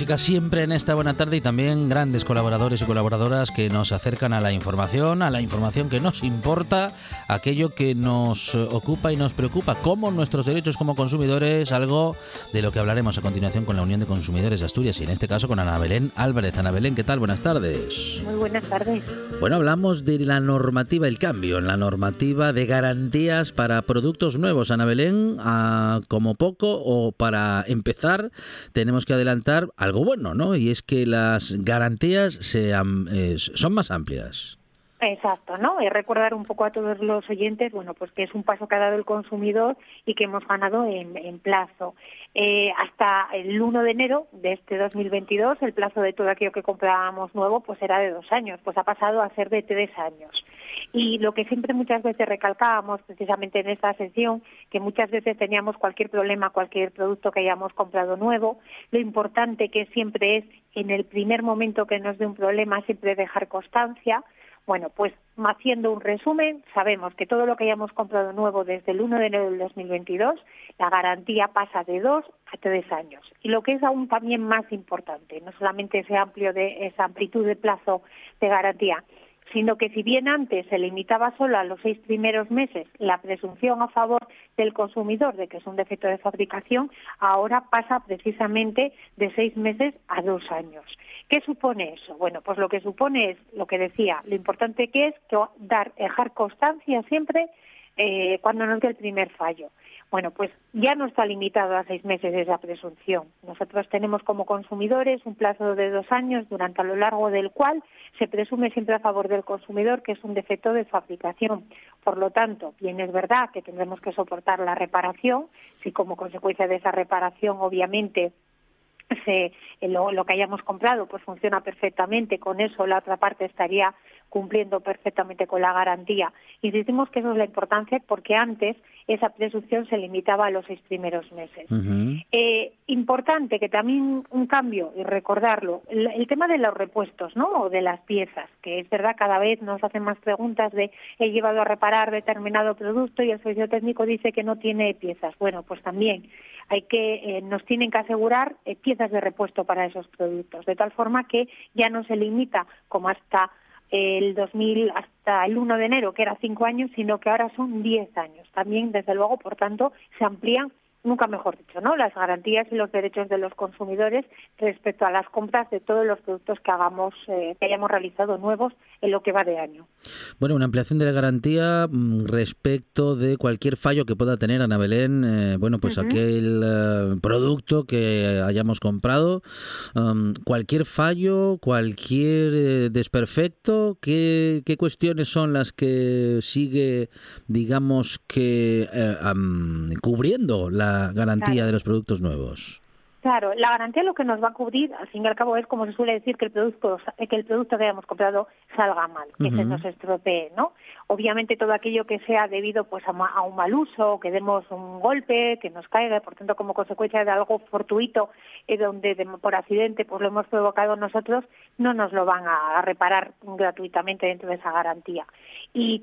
Música siempre en esta buena tarde y también grandes colaboradores y colaboradoras que nos acercan a la información, a la información que nos importa, aquello que nos ocupa y nos preocupa, como nuestros derechos como consumidores, algo de lo que hablaremos a continuación con la Unión de Consumidores de Asturias y en este caso con Ana Belén Álvarez. Ana Belén, ¿qué tal? Buenas tardes. Muy buenas tardes. Bueno, hablamos de la normativa, el cambio en la normativa de garantías para productos nuevos. Ana Belén, ah, como poco o para empezar, tenemos que adelantar algo bueno, ¿no? Y es que las garantías sean, son más amplias. Exacto, ¿no? Y recordar un poco a todos los oyentes, bueno, pues que es un paso que ha dado el consumidor y que hemos ganado en, plazo. Eh, hasta el 1 de enero de este 2022, el plazo de todo aquello que comprábamos nuevo, pues era de dos años, pues ha pasado a ser de tres años. Y lo que siempre muchas veces recalcábamos, precisamente en esta sesión, que muchas veces teníamos cualquier problema, cualquier producto que hayamos comprado nuevo, lo importante que siempre es, en el primer momento que nos dé un problema, siempre dejar constancia, bueno, pues haciendo un resumen, sabemos que todo lo que hayamos comprado nuevo desde el 1 de enero del 2022, la garantía pasa de dos a tres años. Y lo que es aún también más importante, no solamente ese amplio de esa amplitud de plazo de garantía, sino que si bien antes se limitaba solo a los seis primeros meses la presunción a favor del consumidor de que es un defecto de fabricación, ahora pasa precisamente de seis meses a dos años. ¿Qué supone eso? Bueno, pues lo que supone es lo que decía, lo importante que es dar, dejar constancia siempre eh, cuando nos dé el primer fallo. Bueno, pues ya no está limitado a seis meses esa presunción. Nosotros tenemos como consumidores un plazo de dos años durante a lo largo del cual se presume siempre a favor del consumidor que es un defecto de fabricación. Por lo tanto, bien es verdad que tendremos que soportar la reparación, si como consecuencia de esa reparación obviamente se, lo, lo, que hayamos comprado pues funciona perfectamente, con eso la otra parte estaría cumpliendo perfectamente con la garantía. Insistimos que eso es la importancia porque antes esa presunción se limitaba a los seis primeros meses. Eh, importante que también un cambio, y recordarlo, el, tema de los repuestos, ¿no? O de las piezas, que es verdad, cada vez nos hacen más preguntas de he llevado a reparar determinado producto y el servicio técnico dice que no tiene piezas. Bueno, pues también hay que eh, nos tienen que asegurar eh, piezas de repuesto para esos productos, de tal forma que ya no se limita como hasta el 2000 hasta el 1 de enero, que era cinco años, sino que ahora son diez años. También, desde luego, por tanto, se amplían nunca mejor dicho, ¿no? Las garantías y los derechos de los consumidores respecto a las compras de todos los productos que hagamos, eh, que hayamos realizado nuevos en lo que va de año. Bueno, una ampliación de la garantía mm, respecto de cualquier fallo que pueda tener Ana Belén, eh, bueno, pues aquel eh, producto que hayamos comprado, um, cualquier fallo, cualquier desperfecto, ¿qué, ¿qué, cuestiones son las que sigue, digamos que cubriendo la garantía de los productos nuevos? Claro, la garantía lo que nos va a cubrir, al fin y al cabo, es como se suele decir que el producto que el producto que hayamos comprado salga mal, que se nos estropee, ¿no? Obviamente todo aquello que sea debido pues a, un mal uso, que demos un golpe, que nos caiga, por tanto como consecuencia de algo fortuito, eh, donde por accidente pues lo hemos provocado nosotros, no nos lo van a, reparar gratuitamente dentro de esa garantía. Y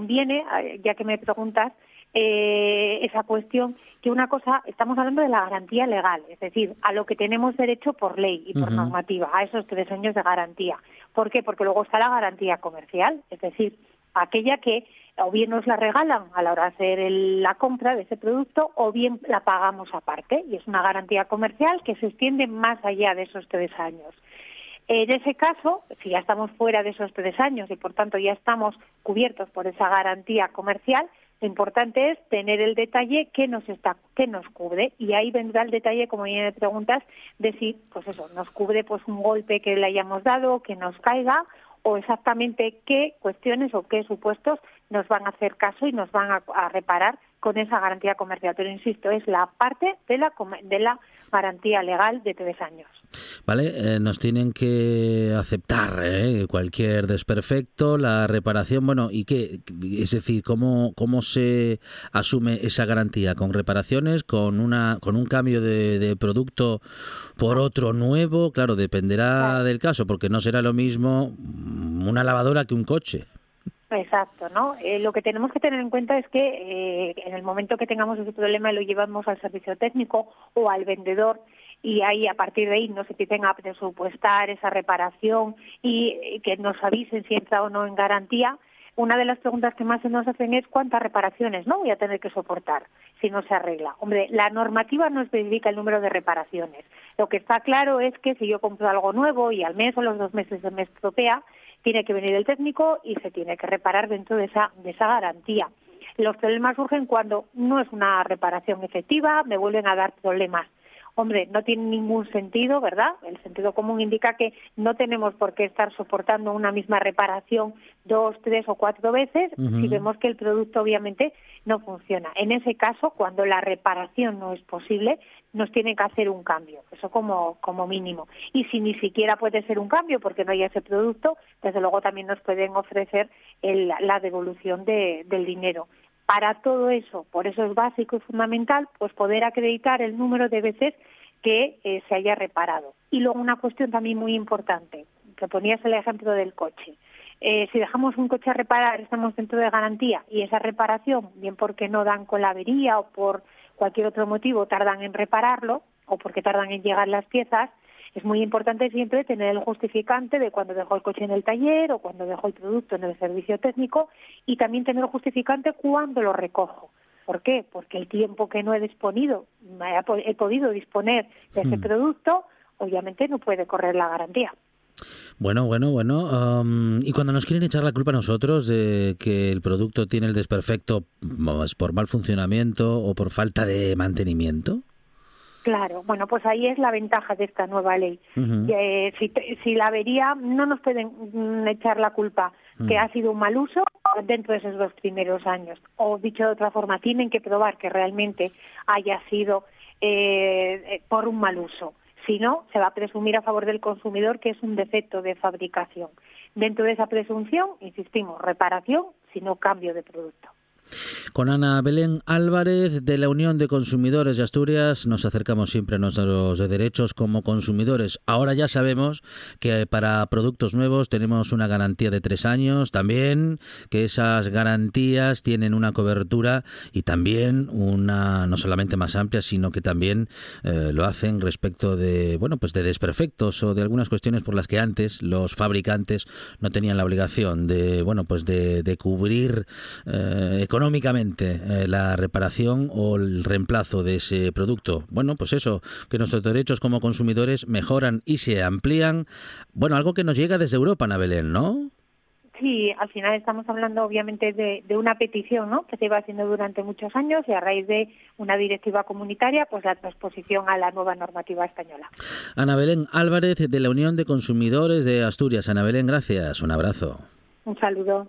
viene, eh, ya que me preguntas, eh, esa cuestión que una cosa, estamos hablando de la garantía legal, es decir, a lo que tenemos derecho por ley y por normativa, a esos tres años de garantía. ¿Por qué? Porque luego está la garantía comercial, es decir, aquella que o bien nos la regalan a la hora de hacer la compra de ese producto o bien la pagamos aparte y es una garantía comercial que se extiende más allá de esos tres años. En ese caso, si ya estamos fuera de esos tres años y por tanto ya estamos cubiertos por esa garantía comercial, lo importante es tener el detalle que nos está, que nos cubre y ahí vendrá el detalle, como bien me preguntas, de si, pues eso, nos cubre pues un golpe que le hayamos dado, que nos caiga o exactamente qué cuestiones o qué supuestos nos van a hacer caso y nos van a, reparar con esa garantía comercial. Pero insisto, es la parte de la, de la garantía legal de tres años. Vale, eh, nos tienen que aceptar eh, cualquier desperfecto, la reparación, bueno, y qué, es decir, cómo cómo se asume esa garantía con reparaciones, con una con un cambio de, producto por otro nuevo, claro, dependerá del caso, porque no será lo mismo una lavadora que un coche. Exacto, ¿no? Eh, lo que tenemos que tener en cuenta es que en el momento que tengamos ese problema lo llevamos al servicio técnico o al vendedor y ahí a partir de ahí nos empiecen a presupuestar esa reparación y que nos avisen si entra o no en garantía. Una de las preguntas que más se nos hacen es cuántas reparaciones no voy a tener que soportar si no se arregla. Hombre, la normativa no especifica el número de reparaciones. Lo que está claro es que si yo compro algo nuevo y al mes o los dos meses de mes estropea, tiene que venir el técnico y se tiene que reparar dentro de esa, de esa garantía. Los problemas surgen cuando no es una reparación efectiva, me vuelven a dar problemas hombre, no tiene ningún sentido, ¿verdad? El sentido común indica que no tenemos por qué estar soportando una misma reparación dos, tres o cuatro veces si vemos que el producto obviamente no funciona. En ese caso, cuando la reparación no es posible, nos tienen que hacer un cambio, eso como, como mínimo. Y si ni siquiera puede ser un cambio porque no hay ese producto, desde luego también nos pueden ofrecer la devolución del dinero. Para todo eso, por eso es básico y fundamental, pues poder acreditar el número de veces que eh, se haya reparado. Y luego una cuestión también muy importante, que ponías el ejemplo del coche. Eh, si dejamos un coche a reparar, estamos dentro de garantía y esa reparación, bien porque no dan con la avería o por cualquier otro motivo tardan en repararlo o porque tardan en llegar las piezas, es muy importante siempre tener el justificante de cuando dejó el coche en el taller o cuando dejó el producto en el servicio técnico y también tener el justificante cuando lo recojo. ¿Por qué? Porque el tiempo que no he disponido, he podido disponer de ese hmm. producto, obviamente no puede correr la garantía. Bueno, bueno, bueno. y cuando nos quieren echar la culpa a nosotros de que el producto tiene el desperfecto por mal funcionamiento o por falta de mantenimiento. Claro, bueno, pues ahí es la ventaja de esta nueva ley. Eh, si, la avería, no nos pueden mm, echar la culpa que ha sido un mal uso dentro de esos dos primeros años. O dicho de otra forma, tienen que probar que realmente haya sido eh, eh, por un mal uso. Si no, se va a presumir a favor del consumidor que es un defecto de fabricación. Dentro de esa presunción, insistimos, reparación, sino cambio de producto. Con Ana Belén Álvarez de la Unión de Consumidores de Asturias nos acercamos siempre a nuestros derechos como consumidores. Ahora ya sabemos que para productos nuevos tenemos una garantía de tres años, también que esas garantías tienen una cobertura y también una no solamente más amplia, sino que también eh, lo hacen respecto de bueno pues de desperfectos o de algunas cuestiones por las que antes los fabricantes no tenían la obligación de bueno pues de, cubrir eh, económicamente eh, la reparación o el reemplazo de ese producto. Bueno, pues eso, que nuestros derechos como consumidores mejoran y se amplían. Bueno, algo que nos llega desde Europa, Ana Belén, ¿no? Sí, al final estamos hablando obviamente de, una petición ¿no? que se iba haciendo durante muchos años y a raíz de una directiva comunitaria, pues la transposición a la nueva normativa española. Ana Belén Álvarez de la Unión de Consumidores de Asturias. Ana Belén, gracias. Un abrazo. Un saludo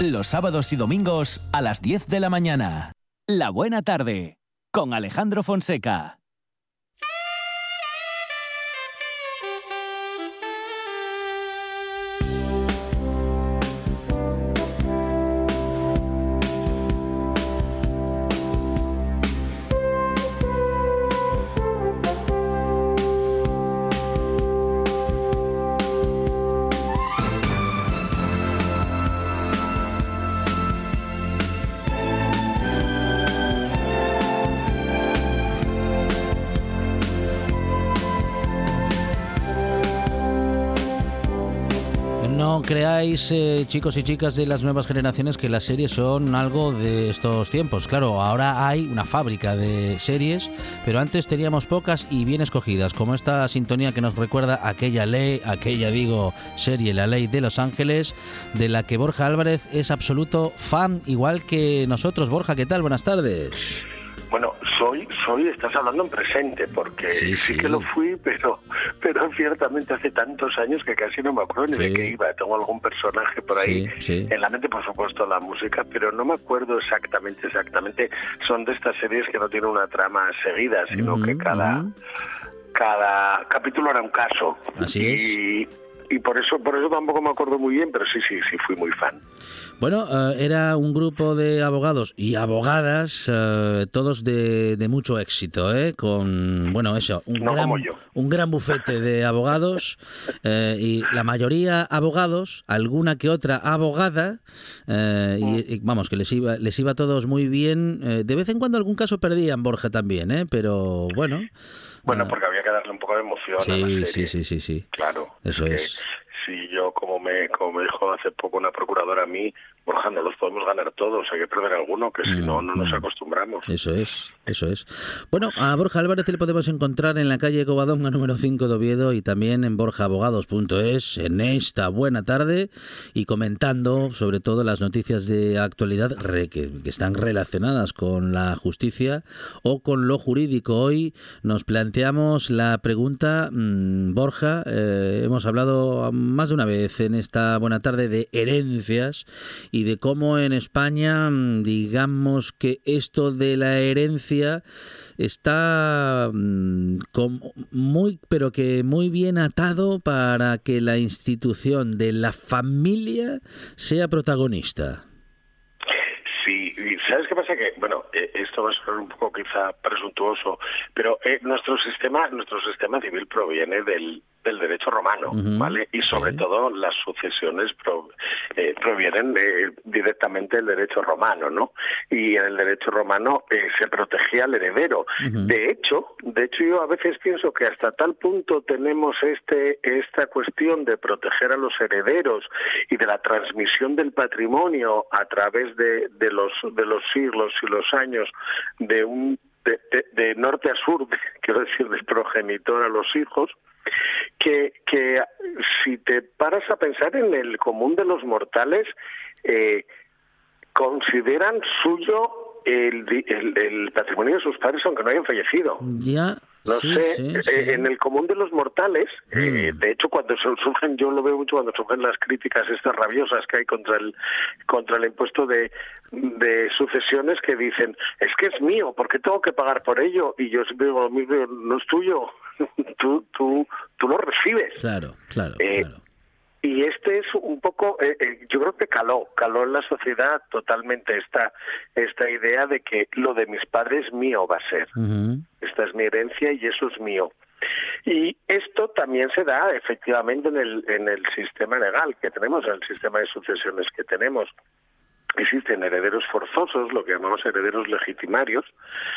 Los sábados y domingos a las 10 de la mañana. La buena tarde con Alejandro Fonseca. Eh, chicos y chicas de las nuevas generaciones, que las series son algo de estos tiempos. Claro, ahora hay una fábrica de series, pero antes teníamos pocas y bien escogidas, como esta sintonía que nos recuerda aquella ley, aquella, digo, serie, La Ley de Los Ángeles, de la que Borja Álvarez es absoluto fan, igual que nosotros. Borja, ¿qué tal? Buenas tardes. Soy, estás hablando en presente, porque sí, que lo fui, pero, pero ciertamente hace tantos años que casi no me acuerdo ni de qué iba. Tengo algún personaje por ahí en la mente, por supuesto, la música, pero no me acuerdo exactamente, exactamente. Son de estas series que no tienen una trama seguida, sino que cada, cada capítulo era un caso. Así y, y por eso, por eso tampoco me acuerdo muy bien, pero sí, sí, sí, fui muy fan. Bueno, eh, era un grupo de abogados y abogadas, eh, todos de, mucho éxito, ¿eh? Con, bueno, eso, un, gran, un gran bufete de abogados eh, y la mayoría abogados, alguna que otra abogada, y, y, vamos, que les iba, les iba a todos muy bien. de vez en cuando algún caso perdían, Borja también, ¿eh? Pero bueno. Bueno, porque había que darle un poco de emoción sí, a la serie. Sí, sí, sí, sí. Claro. Eso es. Si yo, como me, como me dijo hace poco una procuradora a mí, Borja, no los podemos ganar todos, hay que perder alguno, que si no, no nos mm. acostumbramos. Eso es, eso es. Bueno, a Borja Álvarez le podemos encontrar en la calle Covadonga número 5 de Oviedo y también en borjaabogados.es en esta buena tarde y comentando sobre todo las noticias de actualidad que, están relacionadas con la justicia o con lo jurídico. Hoy nos planteamos la pregunta, mm, Borja, eh, hemos hablado más de una vez en esta buena tarde de herencias y de cómo en España, mm, digamos que esto de la herencia está mm, muy, pero que muy bien atado para que la institución de la familia sea protagonista. Sí, ¿sabes qué pasa? Que, bueno, eh, esto va a sonar un poco quizá presuntuoso, pero eh, nuestro sistema, nuestro sistema civil proviene del, del derecho romano, ¿vale? Y sobre todo las sucesiones eh, provienen directamente del derecho romano, ¿no? Y en el derecho romano eh, se protegía al heredero. De hecho, de hecho yo a veces pienso que hasta tal punto tenemos este esta cuestión de proteger a los herederos y de la transmisión del patrimonio a través de, de los de los siglos y los años de un de, norte a sur, quiero decir, del progenitor a los hijos, que, que si te paras a pensar en el común de los mortales, eh, consideran suyo el, el, patrimonio de sus padres aunque no hayan fallecido. Ya. No sé, eh, en el común de los mortales, eh, mm. de hecho cuando surgen, yo lo veo mucho cuando surgen las críticas estas rabiosas que hay contra el contra el impuesto de, de sucesiones que dicen, es que es mío, ¿por qué tengo que pagar por ello? Y yo siempre digo lo mismo, no es tuyo, tú, tú, tú lo recibes. Claro, claro, eh, claro. Y este es un poco, eh, eh, yo creo que caló, caló en la sociedad totalmente esta, esta idea de que lo de mis padres mío va a ser. Esta es mi herencia y eso es mío. Y esto también se da efectivamente en el, en el sistema legal que tenemos, en el sistema de sucesiones que tenemos. Existen herederos forzosos, lo que llamamos herederos legitimarios,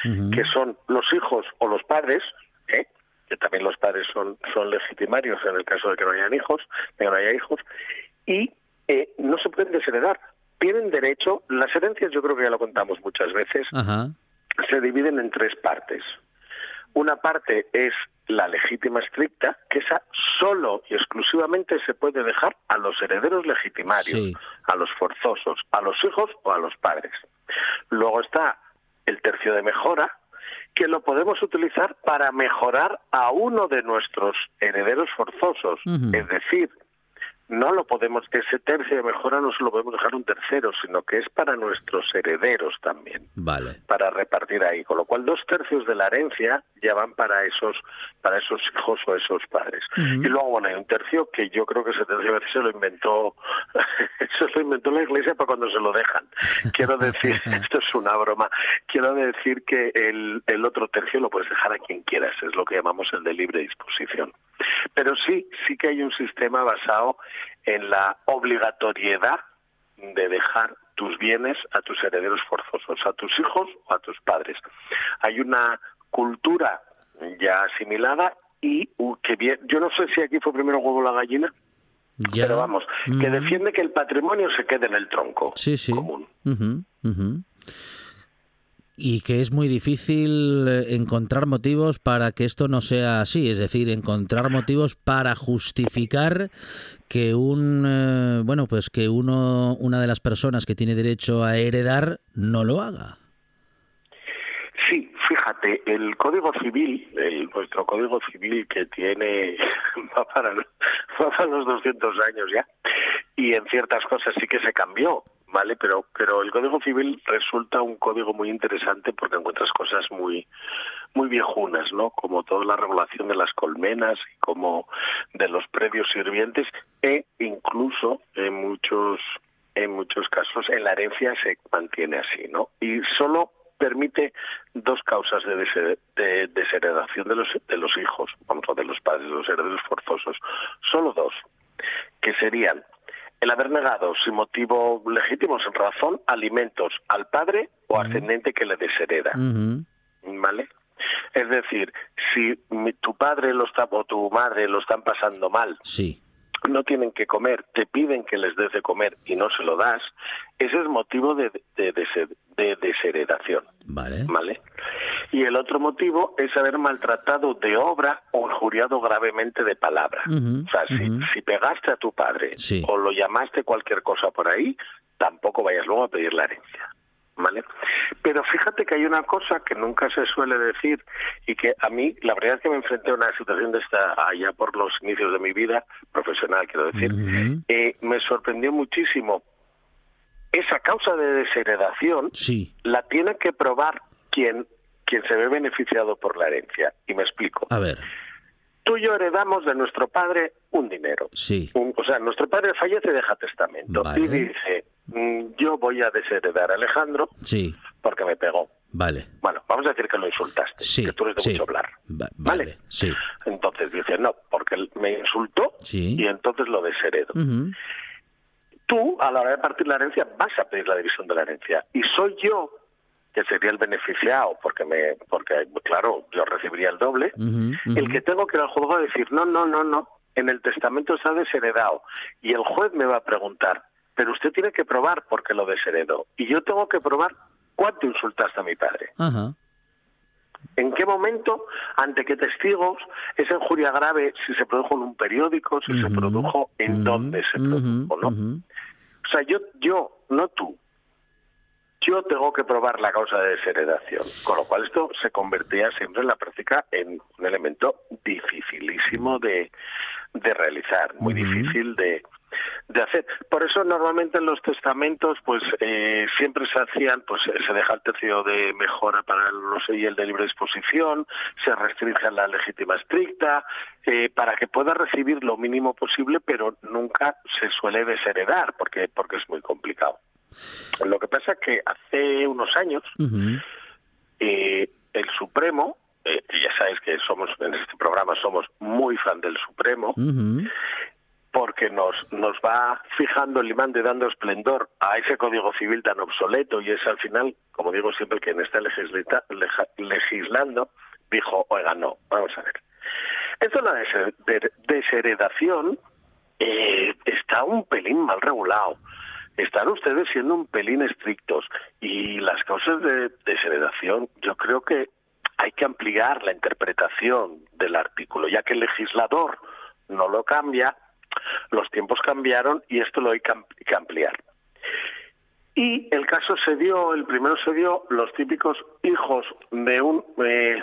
que son los hijos o los padres, ¿eh? Que también los padres son, son legitimarios en el caso de que no hayan hijos, de que no haya hijos, y eh, no se pueden desheredar. Tienen derecho, las herencias yo creo que ya lo contamos muchas veces, se dividen en tres partes. Una parte es la legítima estricta, que esa solo y exclusivamente se puede dejar a los herederos legitimarios, a los forzosos, a los hijos o a los padres. Luego está el tercio de mejora, que lo podemos utilizar para mejorar a uno de nuestros herederos forzosos. Es decir, no lo podemos, ese tercio de mejora no se lo podemos dejar un tercero, sino que es para nuestros herederos también. Vale. Para repartir ahí. Con lo cual, dos tercios de la herencia ya van para esos, para esos hijos o esos padres. Y luego, bueno, hay un tercio que yo creo que ese tercio se lo inventó, se lo inventó la iglesia para cuando se lo dejan. Quiero decir, esto es una broma, quiero decir que el, el otro tercio lo puedes dejar a quien quieras, es lo que llamamos el de libre disposición. Pero sí, sí que hay un sistema basado en la obligatoriedad de dejar tus bienes a tus herederos forzosos, a tus hijos o a tus padres. Hay una cultura ya asimilada y uh, que bien, yo no sé si aquí fue primero huevo la gallina. Pero vamos, que defiende que el patrimonio se quede en el tronco sí, sí. común. Y que es muy difícil eh, encontrar motivos para que esto no sea así, es decir, encontrar motivos para justificar que un eh, bueno, pues que uno una de las personas que tiene derecho a heredar no lo haga. Sí, fíjate, el Código Civil, el, nuestro Código Civil que tiene, va para, los 200 años ya, y en ciertas cosas sí que se cambió, ¿vale? Pero, pero el Código Civil resulta un código muy interesante porque encuentras cosas muy, muy viejunas, ¿no? Como toda la regulación de las colmenas y como de los predios sirvientes e incluso en muchos en muchos casos en la herencia se mantiene así, ¿no? Y solo permite dos causas de, de desheredación de los, de los hijos, vamos, de los padres, de los herederos forzosos. Solo dos, que serían el haber negado sin motivo legítimo, sin razón, alimentos al padre o ascendente que le deshereda. ¿Vale? Es decir, si tu padre lo está, o tu madre lo están pasando mal, sí no tienen que comer, te piden que les des de comer y no se lo das, ese es motivo de, de, desheredación. Vale. ¿Vale? Y el otro motivo es haber maltratado de obra o injuriado gravemente de palabra. o sea, si, pegaste a tu padre o lo llamaste cualquier cosa por ahí, tampoco vayas luego a pedir la herencia. ¿Vale? Pero fíjate que hay una cosa que nunca se suele decir y que a mí, la verdad es que me enfrenté a una situación de esta allá por los inicios de mi vida profesional, quiero decir, eh, me sorprendió muchísimo. Esa causa de desheredación sí. la tiene que probar quien, quien se ve beneficiado por la herencia. Y me explico. A ver. Tú y yo heredamos de nuestro padre un dinero. Sí. o sea, nuestro padre fallece y deja testamento. Y dice, yo voy a desheredar a Alejandro sí. porque me pegó. Vale. Bueno, vamos a decir que lo insultaste, sí, que tú eres de mucho hablar. vale, sí. Entonces dice, no, porque me insultó y entonces lo desheredo. Tú, a la hora de partir la herencia, vas a pedir la división de la herencia. Y soy yo que sería el beneficiado, porque me, porque claro, yo recibiría el doble, el que tengo que ir al juzgado a decir, no, no, no, no, en el testamento está desheredado. Y el juez me va a preguntar, pero usted tiene que probar porque lo desheredó. Y yo tengo que probar cuánto insultaste a mi padre. ¿En qué momento, ante qué testigos, esa injuria grave, si se produjo en un periódico, si se produjo, en dónde se produjo, ¿no? O sea, yo, yo, no tú, yo tengo que probar la causa de desheredación. Con lo cual esto se convertía siempre en la práctica en un elemento dificilísimo de, de realizar, muy difícil de, de hacer. Por eso normalmente en los testamentos pues eh, siempre se hacían, pues eh, se deja el tercio de mejora para los y el de libre disposición, se restringe la legítima estricta, eh, para que pueda recibir lo mínimo posible, pero nunca se suele desheredar porque, porque es muy complicado. Lo que pasa es que hace unos años el Supremo, ya sabes que somos en este programa somos muy fan del Supremo, porque nos, nos va fijando el imán de dando esplendor a ese código civil tan obsoleto y es al final, como digo siempre, quien está legislando dijo, oiga, no, vamos a ver. Esto de la desheredación eh, está un pelín mal regulado. Están ustedes siendo un pelín estrictos y las causas de desheredación yo creo que hay que ampliar la interpretación del artículo, ya que el legislador no lo cambia, los tiempos cambiaron y esto lo hay que ampliar. Y el caso se dio, el primero se dio, los típicos hijos de un eh,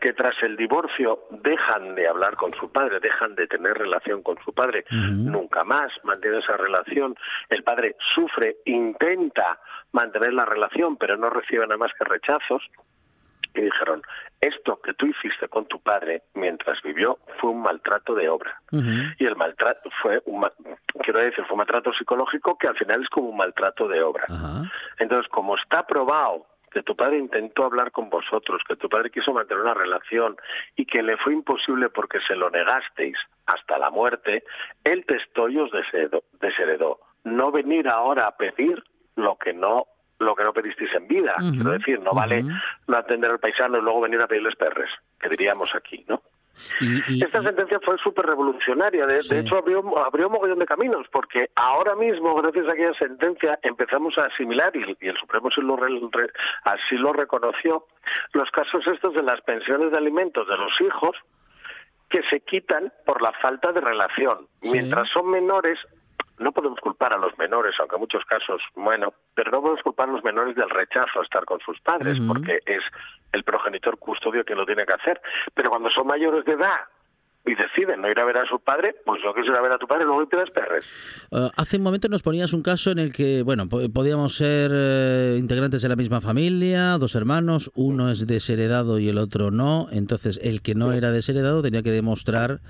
que tras el divorcio dejan de hablar con su padre, dejan de tener relación con su padre, nunca más mantiene esa relación, el padre sufre, intenta mantener la relación, pero no recibe nada más que rechazos, y dijeron, esto que tú hiciste con tu padre mientras vivió fue un maltrato de obra. Y el maltrato fue un, quiero decir, fue un maltrato psicológico que al final es como un maltrato de obra. Entonces, como está probado que tu padre intentó hablar con vosotros, que tu padre quiso mantener una relación y que le fue imposible porque se lo negasteis hasta la muerte, el testó y os desheredó. No venir ahora a pedir lo que no lo que no pedisteis en vida. Quiero decir, no vale no atender al paisano y luego venir a pedirles perres, que diríamos aquí, ¿no? Esta sentencia fue súper revolucionaria. De, hecho, abrió, abrió un mogollón de caminos, porque ahora mismo, gracias a aquella sentencia, empezamos a asimilar, y, el Supremo sí lo así lo reconoció, los casos estos de las pensiones de alimentos de los hijos que se quitan por la falta de relación. Mientras son menores, no podemos culpar a los menores, aunque en muchos casos, bueno, pero no podemos culpar a los menores del rechazo a estar con sus padres, porque es el progenitor custodio quien lo tiene que hacer. Pero cuando son mayores de edad y deciden no ir a ver a su padre, pues no quieres ir a ver a tu padre, no y pidas perres. Uh, hace un momento nos ponías un caso en el que, bueno, podíamos ser eh, integrantes de la misma familia, dos hermanos, uno es desheredado y el otro no, entonces el que no era desheredado tenía que demostrar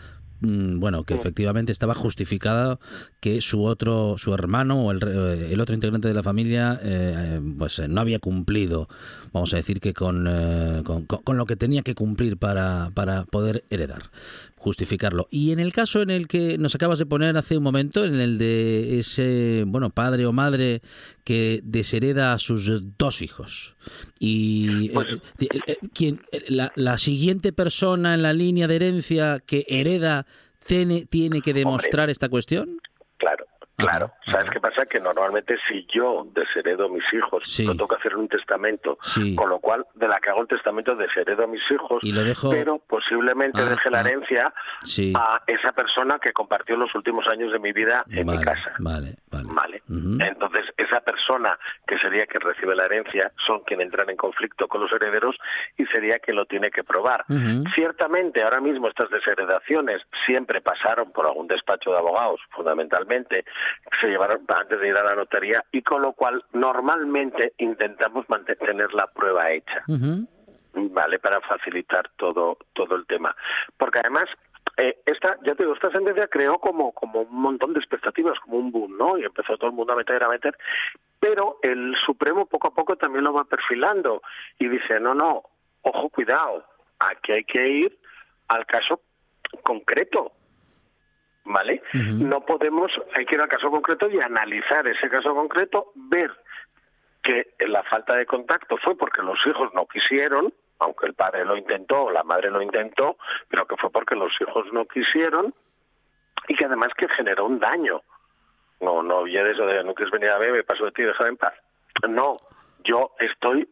bueno, que efectivamente estaba justificada que su otro, su hermano o el, eh, el otro integrante de la familia, eh, pues eh, no había cumplido, vamos a decir que con, con, lo que tenía que cumplir para, para poder heredar justificarlo. Y en el caso en el que nos acabas de poner hace un momento, en el de ese, bueno, padre o madre que deshereda a sus dos hijos. Y pues quien, la, la, siguiente persona en la línea de herencia que hereda tiene, tiene que demostrar esta cuestión. Claro. Claro, ¿sabes qué pasa? Que normalmente si yo desheredo a mis hijos, sí. tengo que hacer un testamento, con lo cual de la que hago el testamento desheredo a mis hijos, pero posiblemente ah, deje la ah. herencia a esa persona que compartió los últimos años de mi vida en mi casa. Vale, vale. vale. Entonces, esa persona que sería quien recibe la herencia son quien entran en conflicto con los herederos y sería quien lo tiene que probar. Ciertamente, ahora mismo estas desheredaciones siempre pasaron por algún despacho de abogados, fundamentalmente, se llevaron antes de ir a la notaría y con lo cual normalmente intentamos mantener la prueba hecha. Vale, para facilitar todo todo el tema. Porque además eh, esta, ya te digo, esta sentencia creó como, como un montón de expectativas, como un boom, ¿no? Y empezó todo el mundo a meter, a meter. Pero el Supremo poco a poco también lo va perfilando y dice, no, no, ojo, cuidado, aquí hay que ir al caso concreto. ¿Vale? No podemos, hay que ir al caso concreto y analizar ese caso concreto, ver que la falta de contacto fue porque los hijos no quisieron, aunque el padre lo intentó o la madre lo intentó, pero que fue porque los hijos no quisieron y que además que generó un daño. No, no de eso de no quieres venir a me paso de ti, déjame en paz. No, yo estoy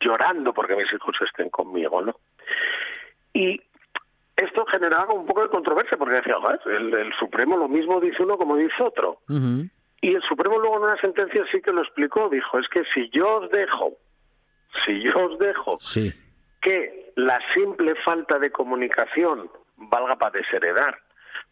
llorando porque mis hijos estén conmigo, ¿no? Y esto generaba un poco de controversia porque decía, el, Supremo lo mismo dice uno como dice otro. Y el Supremo luego en una sentencia sí que lo explicó, dijo, es que si yo os dejo, si yo os dejo que la simple falta de comunicación valga para desheredar,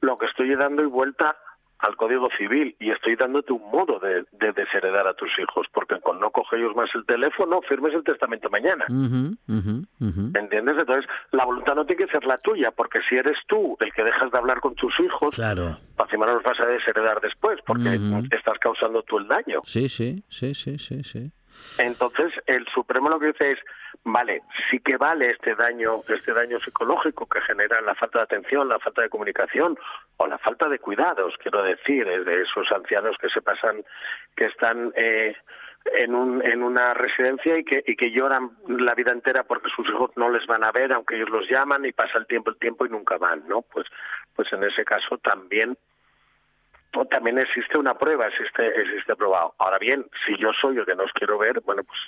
lo que estoy dando y vuelta al Código Civil y estoy dándote un modo de, desheredar a tus hijos, porque con no coge ellos más el teléfono, firmes el testamento mañana. ¿Entiendes? Entonces, la voluntad no tiene que ser la tuya, porque si eres tú el que dejas de hablar con tus hijos, claro. encima los vas a desheredar después, porque estás causando tú el daño. Sí, sí, sí, sí, sí, sí. Entonces, el Supremo lo que dice es, vale, sí que vale este daño, este daño psicológico que genera la falta de atención, la falta de comunicación o la falta de cuidados, quiero decir, de esos ancianos que se pasan, que están eh, en, un, en una residencia y que, y que lloran la vida entera porque sus hijos no les van a ver, aunque ellos los llaman y pasa el tiempo, el tiempo y nunca van, ¿no? Pues, pues en ese caso también también existe una prueba, existe, existe probado. Ahora bien, si yo soy el que no os quiero ver, bueno, pues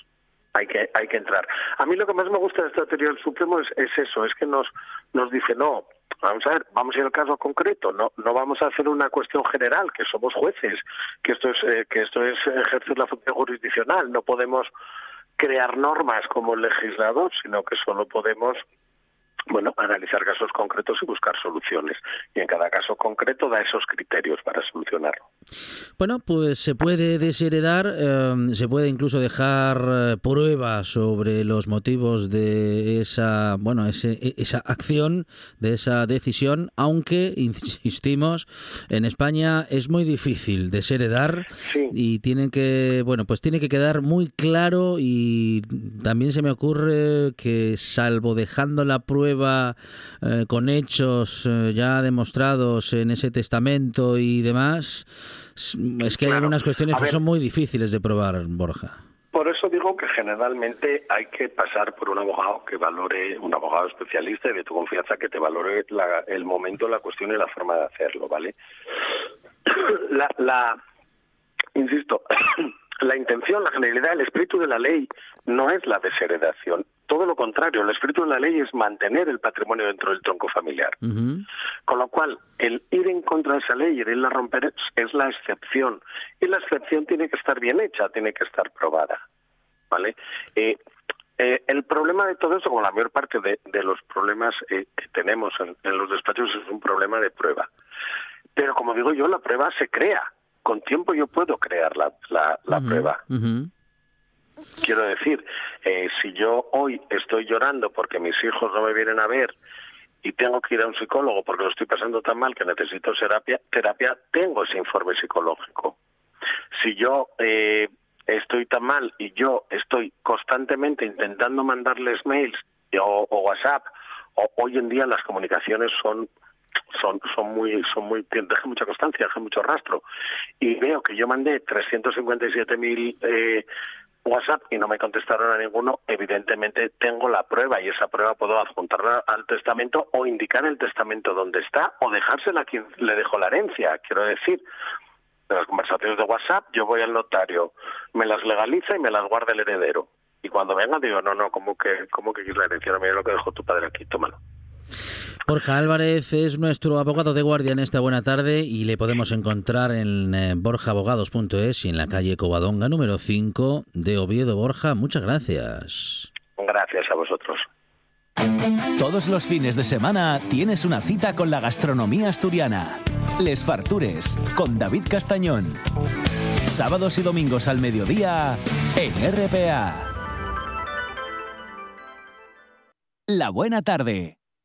hay que hay que entrar. A mí lo que más me gusta de teoría del Supremo es, es eso, es que nos nos dice no, vamos a ver, vamos a ir al caso concreto, no no vamos a hacer una cuestión general, que somos jueces, que esto es eh, que esto es ejercer la función jurisdiccional, no podemos crear normas como legislador, sino que solo podemos bueno, analizar casos concretos y buscar soluciones. Y en cada caso concreto da esos criterios para solucionarlo. Bueno, pues se puede desheredar, em, se puede incluso dejar eh, pruebas sobre los motivos de esa, bueno, ese, esa acción, de esa decisión, aunque, insistimos, en España es muy difícil desheredar y tiene que, bueno, pues tiene que quedar muy claro y también se me ocurre que salvo dejando la prueba eh, con hechos eh, ya demostrados en ese testamento y demás, es que hay algunas cuestiones que son muy difíciles de probar, Borja. por eso digo que generalmente hay que pasar por un abogado que valore, un abogado especialista y de tu confianza que te valore el momento, la cuestión y la forma de hacerlo, ¿vale? La, la insisto, la intención, la generalidad, el espíritu de la ley no es la desheredación. Todo lo contrario, el espíritu de la ley es mantener el patrimonio dentro del tronco familiar. Con lo cual, el ir en contra de esa ley y irla a romper es la excepción. Y la excepción tiene que estar bien hecha, tiene que estar probada. ¿Vale? Eh, eh, el problema de todo eso, como la mayor parte de, los problemas eh, que tenemos en, los despachos, es un problema de prueba. Pero como digo yo, la prueba se crea. Con tiempo yo puedo crear la, la, prueba. Quiero decir, eh, si yo hoy estoy llorando porque mis hijos no me vienen a ver y tengo que ir a un psicólogo porque lo estoy pasando tan mal que necesito terapia, tengo ese informe psicológico. Si yo eh, estoy tan mal y yo estoy constantemente intentando mandarles mails o, WhatsApp, hoy en día las comunicaciones son muy son mucha constancia dejan mucho rastro y veo que yo mandé 357.000 eh, WhatsApp y no me contestaron a ninguno, evidentemente tengo la prueba y esa prueba puedo adjuntarla al testamento o indicar el testamento donde está o dejársela a quien le dejó la herencia. Quiero decir, de las conversaciones de WhatsApp yo voy al notario, me las legaliza y me las guarda el heredero. Y cuando venga digo, no, no, ¿cómo que, cómo que la herencia? No, mira lo que dejó tu padre aquí, tómalo. Borja Álvarez es nuestro abogado de guardia en esta buena tarde y le podemos encontrar en eh, borjaabogados.es y en la calle Covadonga número 5 de Oviedo. Borja, muchas gracias. Gracias a vosotros. Todos los fines de semana tienes una cita con la gastronomía asturiana. Les Fartures, con David Castañón. Sábados y domingos al mediodía en RPA. La buena tarde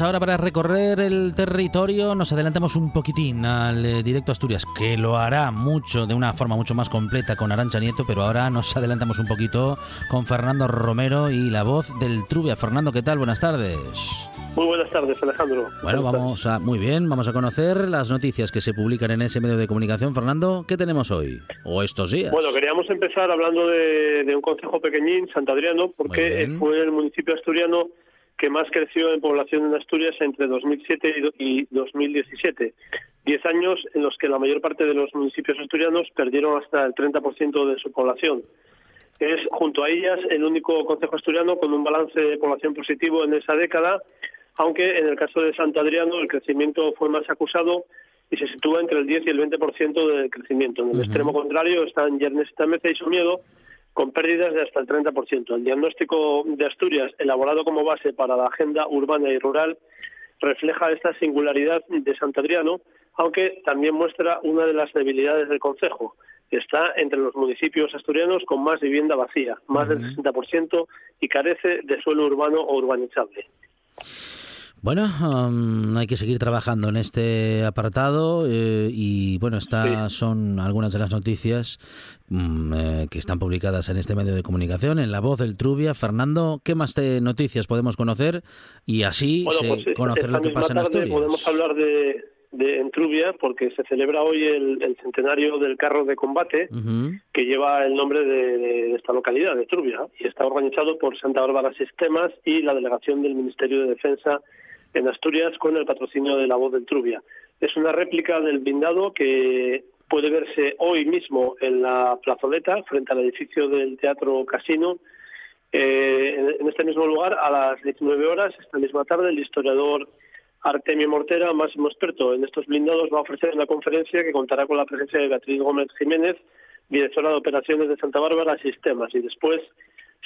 Ahora para recorrer el territorio. Nos adelantamos un poquitín al eh, directo Asturias, que lo hará mucho, de una forma mucho más completa con Arancha Nieto, pero ahora nos adelantamos un poquito con Fernando Romero y la voz del Trubia. Fernando, ¿qué tal? Buenas tardes. Muy buenas tardes, Alejandro. Bueno, vamos a, muy bien, vamos a conocer las noticias que se publican en ese medio de comunicación. Fernando, ¿qué tenemos hoy? O estos días. Bueno, queríamos empezar hablando de, un consejo pequeñín, Santadriano, porque fue el municipio asturiano que más creció en población en Asturias entre 2007 y 2017. Diez años en los que la mayor parte de los municipios asturianos perdieron hasta el 30% de su población. Es, junto a ellas, el único concejo asturiano con un balance de población positivo en esa década, aunque en el caso de Sant Adriano el crecimiento fue más acusado y se sitúa entre el 10 y el 20% del crecimiento. En el extremo contrario están Yernes Tameza y Somiedo, con pérdidas de hasta el 30%. El diagnóstico de Asturias, elaborado como base para la agenda urbana y rural, refleja esta singularidad de Santadriano, aunque también muestra una de las debilidades del Consejo, que está entre los municipios asturianos con más vivienda vacía, más del 60%, y carece de suelo urbano o urbanizable. Bueno, um, hay que seguir trabajando en este apartado eh, y bueno, estas son algunas de las noticias eh, que están publicadas en este medio de comunicación, en La Voz del Trubia. Fernando, ¿qué más noticias podemos conocer y así pues, conocer lo que pasa en Asturias? Podemos hablar de, de en Trubia porque se celebra hoy el, centenario del carro de combate que lleva el nombre de, esta localidad, de Trubia, y está organizado por Santa Bárbara Sistemas y la delegación del Ministerio de Defensa en Asturias con el patrocinio de la voz del Trubia. Es una réplica del blindado que puede verse hoy mismo en la plazoleta frente al edificio del Teatro Casino. Eh, en este mismo lugar, a las 19 horas, esta misma tarde, el historiador Artemio Mortera, máximo experto en estos blindados, va a ofrecer una conferencia que contará con la presencia de Beatriz Gómez Jiménez, directora de operaciones de Santa Bárbara Sistemas, y después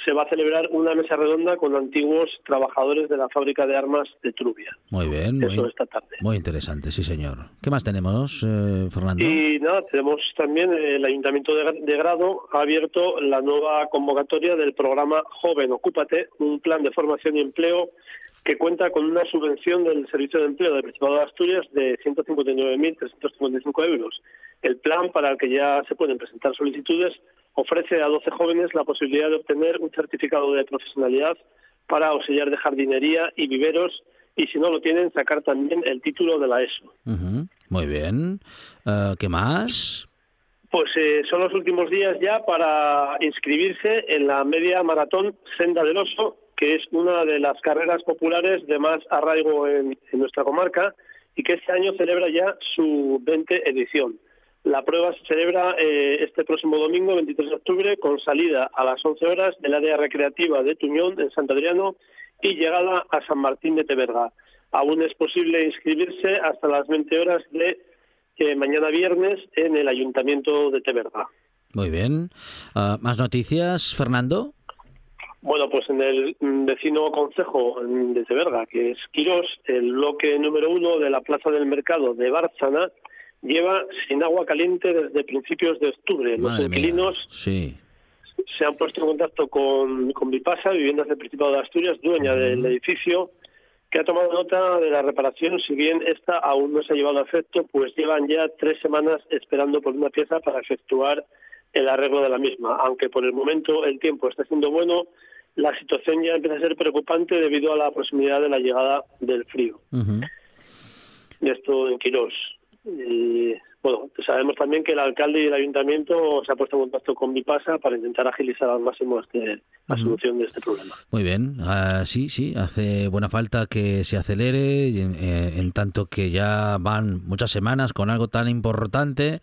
se va a celebrar una mesa redonda con antiguos trabajadores de la fábrica de armas de Trubia. Muy bien, muy, esta tarde. muy interesante, sí señor. ¿Qué más tenemos, eh, Fernando? Y nada, tenemos también eh, el Ayuntamiento de, de, Grado ha abierto la nueva convocatoria del programa Joven Ocúpate, un plan de formación y empleo que cuenta con una subvención del Servicio de Empleo del Principado de Asturias de 159.355 euros. El plan, para el que ya se pueden presentar solicitudes, ofrece a 12 jóvenes la posibilidad de obtener un certificado de profesionalidad para auxiliar de jardinería y viveros y si no lo tienen, sacar también el título de la ESO. Muy bien. Eh, ¿Qué más? Pues eh, son los últimos días ya para inscribirse en la media maratón Senda del Oso que es una de las carreras populares de más arraigo en, nuestra comarca y que este año celebra ya su 20 edición. La prueba se celebra eh, este próximo domingo, 23 de octubre, con salida a las 11 horas del área recreativa de Tuñón, en Sant Adriano, y llegada a San Martín de Teberga. Aún es posible inscribirse hasta las 20 horas de eh, mañana viernes en el Ayuntamiento de Teberga. Muy bien. Ah, ¿Más noticias, Fernando? Bueno, pues en el vecino concejo de Teberga, que es Quirós, el bloque número uno de la Plaza del Mercado de Bárcena lleva sin agua caliente desde principios de octubre. Los inquilinos se han puesto en contacto con, con Vipasa, Viviendas del Principado de Asturias, dueña del edificio, que ha tomado nota de la reparación, si bien esta aún no se ha llevado a efecto, pues llevan ya tres semanas esperando por una pieza para efectuar el arreglo de la misma. Aunque por el momento el tiempo está siendo bueno, la situación ya empieza a ser preocupante debido a la proximidad de la llegada del frío. Esto en Quirós. Y, bueno, sabemos también que el alcalde y el ayuntamiento se han puesto en contacto con Vipasa para intentar agilizar al máximo este, la solución de este problema. Muy bien, ah, sí, sí, hace buena falta que se acelere eh, en, tanto que ya van muchas semanas con algo tan importante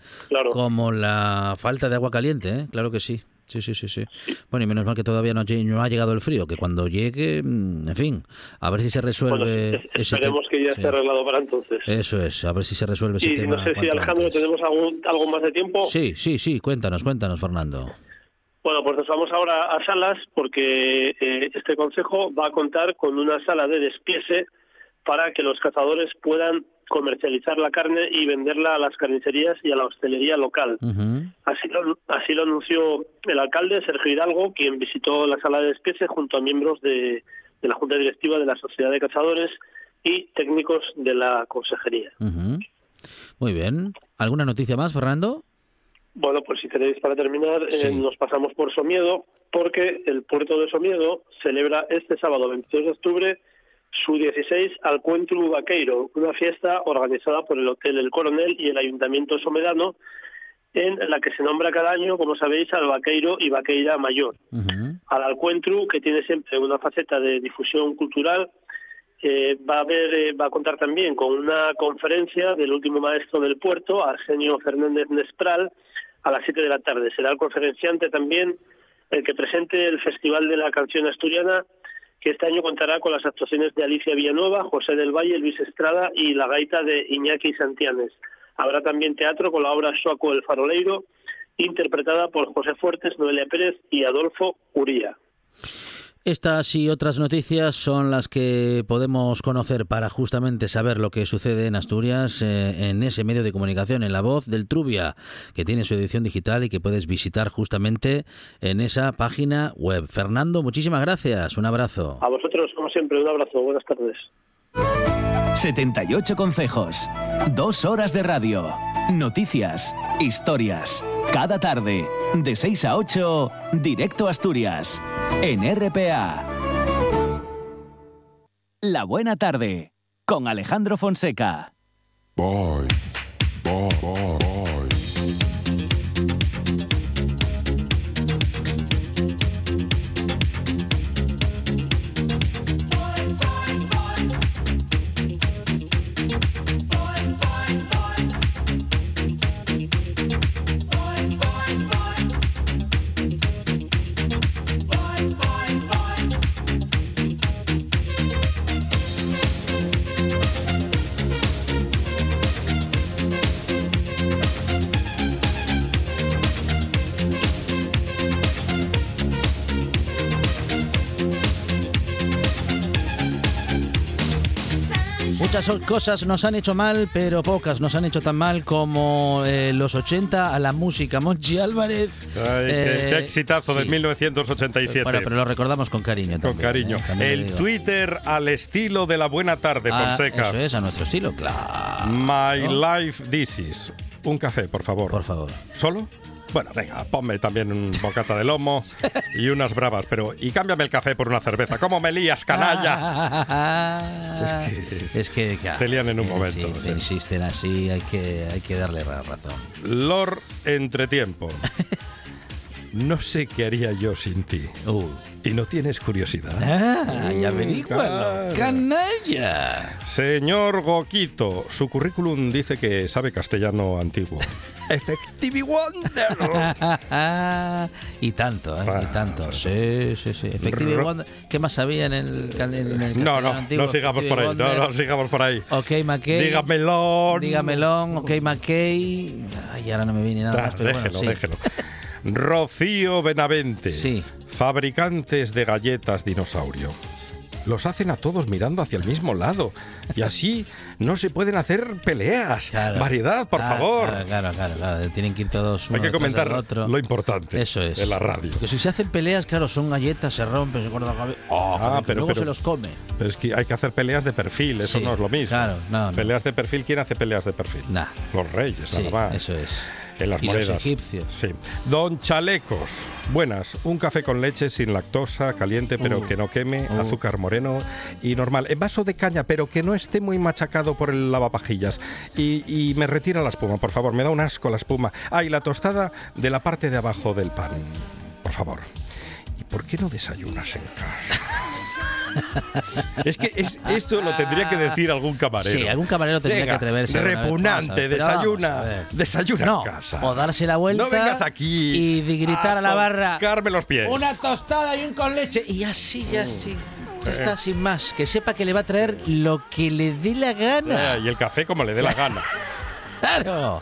como la falta de agua caliente, ¿eh? claro que sí. Sí, sí, sí, sí. Bueno, y menos mal que todavía no, ha llegado el frío, que cuando llegue, mm, en fin, a ver si se resuelve Esperemos que ya esté arreglado para entonces. Eso es, a ver si se resuelve ese y tema. No sé si, Alejandro, tenemos algo más de tiempo. Sí, sí, sí, cuéntanos, cuéntanos, Fernando. Bueno, pues nos vamos ahora a salas porque eh, este consejo va a contar con una sala de despiese para que los cazadores puedan comercializar la carne y venderla a las carnicerías y a la hostelería local. así, lo, así lo anunció el alcalde Sergio Hidalgo, quien visitó la sala de despiece junto a miembros de, la Junta Directiva de la Sociedad de Cazadores y técnicos de la consejería. Muy bien. ¿Alguna noticia más, Fernando? Bueno, pues si queréis para terminar, eh, nos pasamos por Somiedo, porque el puerto de Somiedo celebra este sábado 22 de octubre su 16 al Cuentru Vaqueiro, una fiesta organizada por el Hotel El Coronel y el Ayuntamiento Somedano, en la que se nombra cada año, como sabéis, al Vaqueiro y Vaqueira Mayor. Al Alcuentru, que tiene siempre una faceta de difusión cultural, eh, va a haber, eh, va a contar también con una conferencia del último maestro del puerto, Arsenio Fernández Nespral, a las 7 de la tarde. Será el conferenciante también el que presente el Festival de la Canción Asturiana que este año contará con las actuaciones de Alicia Villanueva, José del Valle, Luis Estrada y la gaita de Iñaki Santianes. Habrá también teatro con la obra Soaco el Faroleiro, interpretada por José Fuertes, Noelia Pérez y Adolfo Uría. Estas y otras noticias son las que podemos conocer para justamente saber lo que sucede en Asturias eh, en ese medio de comunicación, en la voz del Trubia, que tiene su edición digital y que puedes visitar justamente en esa página web. Fernando, muchísimas gracias. Un abrazo. A vosotros, como siempre, un abrazo. Buenas tardes. 78 consejos, dos horas de radio, noticias, historias. Cada tarde, de 6 a 8, directo a Asturias, en RPA. La buena tarde, con Alejandro Fonseca. Bye. Muchas cosas nos han hecho mal, pero pocas nos han hecho tan mal como eh, los 80 a la música. Monchi Álvarez. Ay, qué, qué exitazo de 1987. Bueno, pero lo recordamos con cariño. Con también, cariño. ¿eh? También El. Twitter al estilo de la buena tarde, Ah, Fonseca. Eso es, a nuestro estilo, claro. My life this is. Un café, por favor. Por favor. ¿Solo? Bueno, venga, ponme también un bocata de lomo y unas bravas, pero y cámbiame el café por una cerveza. ¿Cómo me lías, canalla? es que- es que claro, te lían en un eh, momento, sí, sí. te insisten así, hay que, hay que darle la razón. Lord Entretiempo. No sé qué haría yo sin ti. Uh. ¿Y no tienes curiosidad? Ah, ya Mm, averígualo. ¡Canalla! Señor Goquito, su currículum dice que sabe castellano antiguo. Effective Wonder. y tanto, ¿eh? y Ah, tanto. Sí, sí, sí. Efectivamente, Ro- Wonder- ¿qué más había en el, en el No, castellano no, antiguo? no sigamos por ahí. No, Effective no, sigamos por ahí. Ok, McKay. Dígamelo. Dígamelo, ok, McKay. Ay, ahora no me viene nada Ah, más, pero déjelo, bueno, sí. déjelo. Rocío Benavente. Sí. Fabricantes de galletas dinosaurio. Los hacen a todos mirando hacia el mismo lado. Y así no se pueden hacer peleas. Claro. Variedad, por Claro, favor. Claro, claro, claro, claro. Tienen que ir todos uno Hay que comentar otro. lo importante Eso es. de la radio. Que si se hacen peleas, claro, son galletas, se rompen, se cortan la cabeza. Oh, Ah, porque pero- luego pero- se los come. Pero es que hay que hacer peleas de perfil, eso Sí, no es lo mismo. claro, no, no. Peleas de perfil, ¿quién hace peleas de perfil? Nah. Los reyes, Sí, nada más. eso es. En las y monedas. los egipcios. Sí. Don Chalecos. Buenas. Un café con leche sin lactosa, caliente, pero Uh. que no queme, Uh. azúcar moreno y normal. En vaso de caña, pero que no esté muy machacado por el lavavajillas. Y, y me retira la espuma, por favor. Me da un asco la espuma. Ah, y la tostada de la parte de abajo del pan. Por favor. ¿Y por qué no desayunas en casa? Es que es- esto lo tendría que decir algún camarero. Sí, algún camarero tendría Venga, que atreverse. vez. Repugnante, vamos desayuna. Desayuna No, en casa. o darse la vuelta. No vengas aquí Y gritar a, la barra. los pies. Una tostada y un con leche. Y así, y así. Ya Eh. está, sin más. Que sepa que le va a traer lo que le dé la gana. Eh, y el café como le dé la gana. Claro.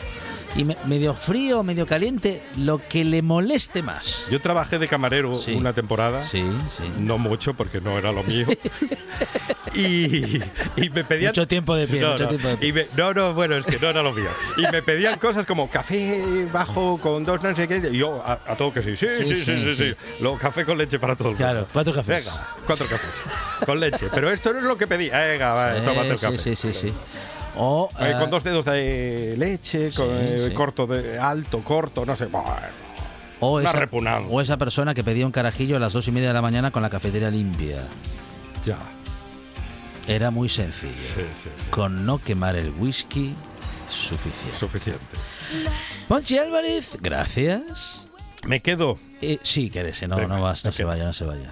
Y me- medio frío, medio caliente, lo que le moleste más. Yo trabajé de camarero Sí. una temporada. Sí, sí. No mucho porque no era lo mío. y, y me pedían. Mucho tiempo de pie, no, mucho no. tiempo de pie. Y me- no, no, bueno, es que no era lo mío. Y me pedían cosas como café bajo con dos no sé qué. Y yo a, a todo que sí. Sí, sí, sí, sí. Luego café con leche para todo el mundo. Claro, cuatro cafés. Venga, cuatro cafés. Con leche. Pero esto no es lo que pedí. Venga, va, Eh, tómate el café. sí, sí, sí. O, Eh, eh, con dos dedos de leche, con, eh, sí. corto, de, alto, corto, no sé. Bueno, o esa, repugnante. o esa persona que pedía un carajillo a las dos y media de la mañana con la cafetería limpia. ya. Era muy sencillo. Sí, sí, sí. Con no quemar el whisky, suficiente. Suficiente. Ponchi Álvarez, gracias. Me quedo. Eh, sí, quédese, no, Venga, no vas, no se vaya, no se vaya.